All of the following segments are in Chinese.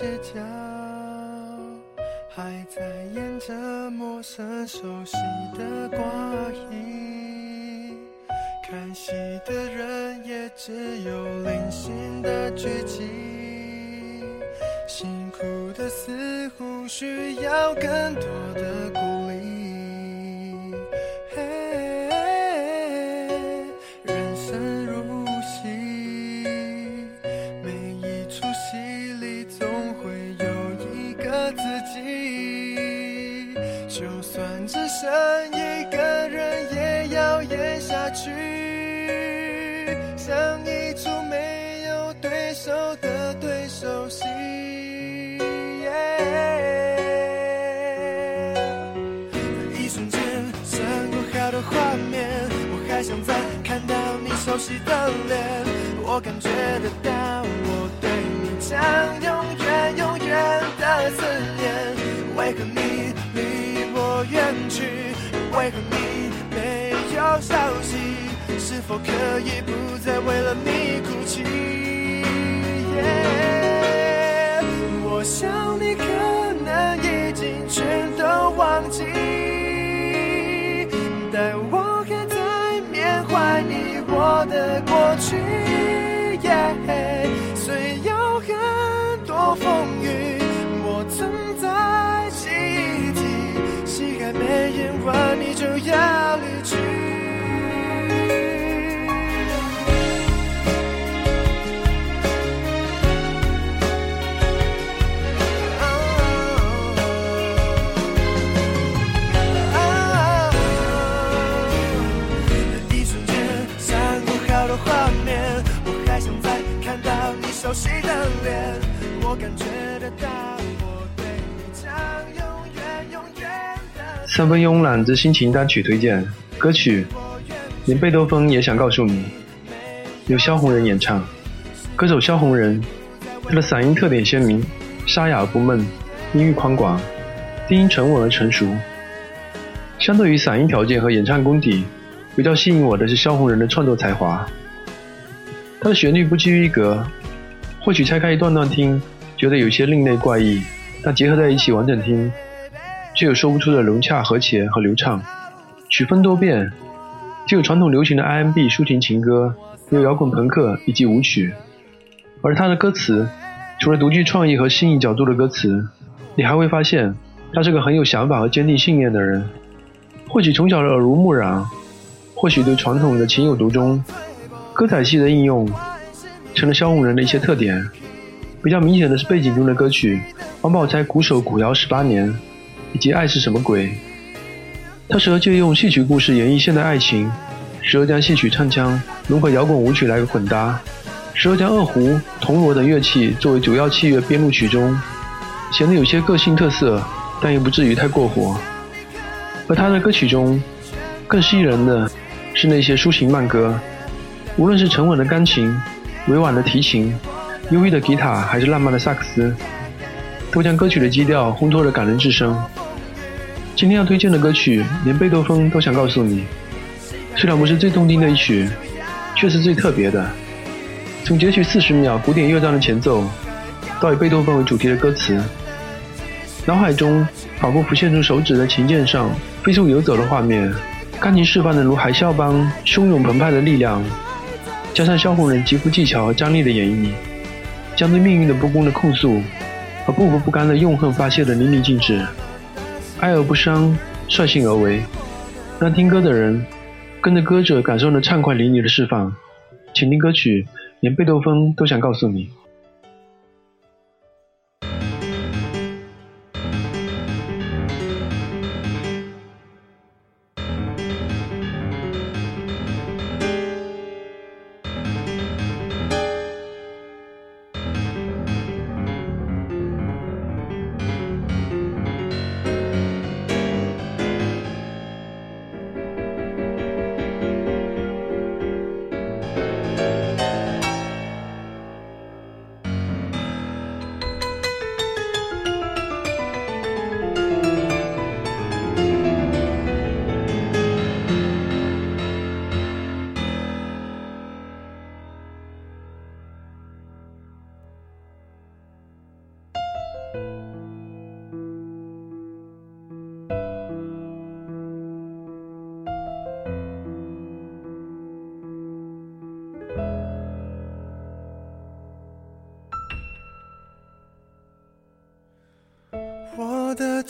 街角，还在演着陌生熟悉的挂影。看戏的人也只有零星的剧情，辛苦的似乎需要更多的鼓励的脸，我感觉得到我对你将永远永远的思念。为何你离我远去？为何你没有消息？是否可以不再为了你哭泣？我想你可能已经全都忘记，三分慵懒之心情单曲推荐歌曲，连贝多芬也想告诉你，由萧红人演唱。歌手萧红人，他的嗓音特点鲜明，沙哑而不闷，音域宽广，低音沉稳而成熟。相对于嗓音条件和演唱功底，比较吸引我的是萧红人的创作才华。他的旋律不拘一格，或许拆开一段段听，觉得有些另类怪异，但结合在一起完整听，却有说不出的融洽、和谐和流畅。曲风多变，既有传统流行的 R&B 抒情情歌，也有摇滚朋克以及舞曲。而他的歌词，除了独具创意和新颖角度的歌词，你还会发现他是个很有想法和坚定信念的人。或许从小耳濡目染，或许对传统的情有独钟，歌仔戏的应用成了萧红人的一些特点。比较明显的是背景中的歌曲《王宝钗苦守古窑十八年》以及《爱是什么鬼》。他时而借用戏曲故事演绎现代爱情，时而将戏曲唱腔融合摇滚舞曲来混搭，时而将二胡、铜锣等乐器作为主要器乐编入曲中，显得有些个性特色，但又不至于太过火。而他的歌曲中，更吸引人的是那些抒情慢歌，无论是沉稳的钢琴、委婉的提琴、忧郁的吉他，还是浪漫的萨克斯，都将歌曲的基调烘托得感人至深。今天要推荐的歌曲，连贝多芬都想告诉你，虽然不是最动听的一曲，却是最特别的。从截取四十秒古典乐章的前奏，到以贝多芬为主题的歌词，脑海中仿佛浮现出手指在琴键上飞速游走的画面，钢琴释放的如海啸般汹涌澎湃的力量，加上萧红人极富技巧和张力的演绎，将对命运的不公的控诉和不服不甘的怨恨发泄的淋漓尽致，哀而不伤，率性而为，让听歌的人跟着歌者感受那畅快淋漓的释放。请听歌曲，连贝多芬都想告诉你。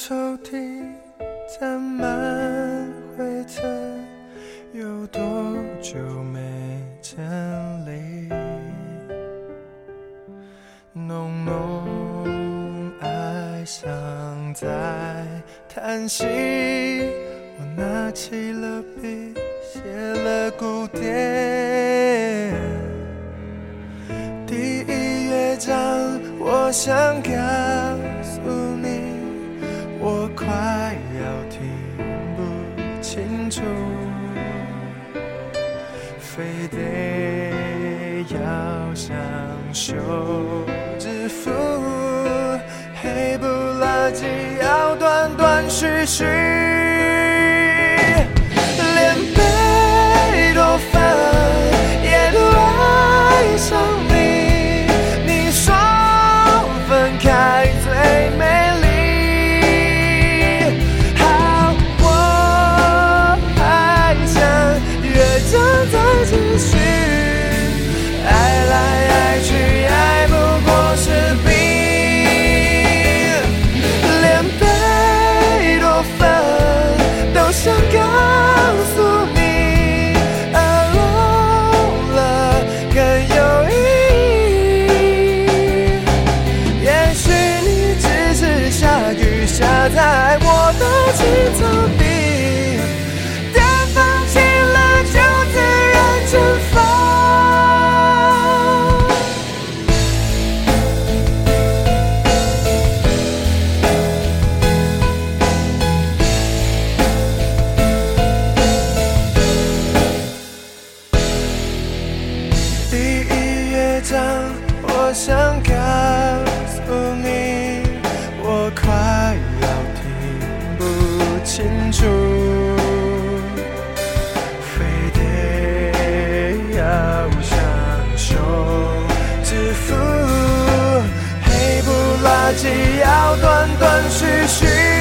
抽屉沾满灰尘有多久没整理浓浓爱尚在叹息我拿起了笔写了古典。第一乐章我想要袖指腹黑不拉几要断断续续。当我想告诉你，我快要听不清楚，非得要享受自负，黑不拉几，要断断续续。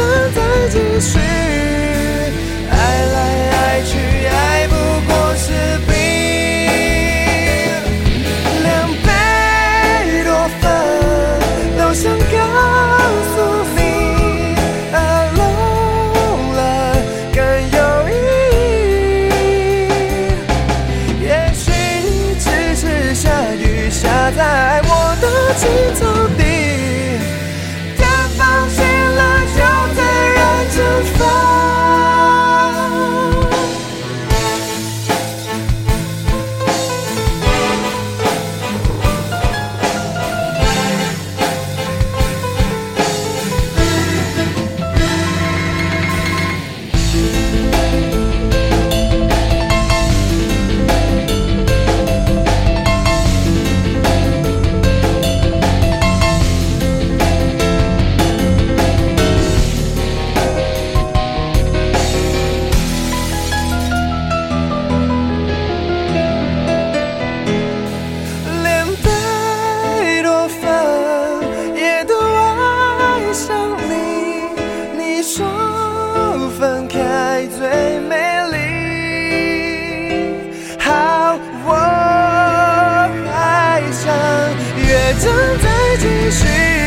我在继续。正在继续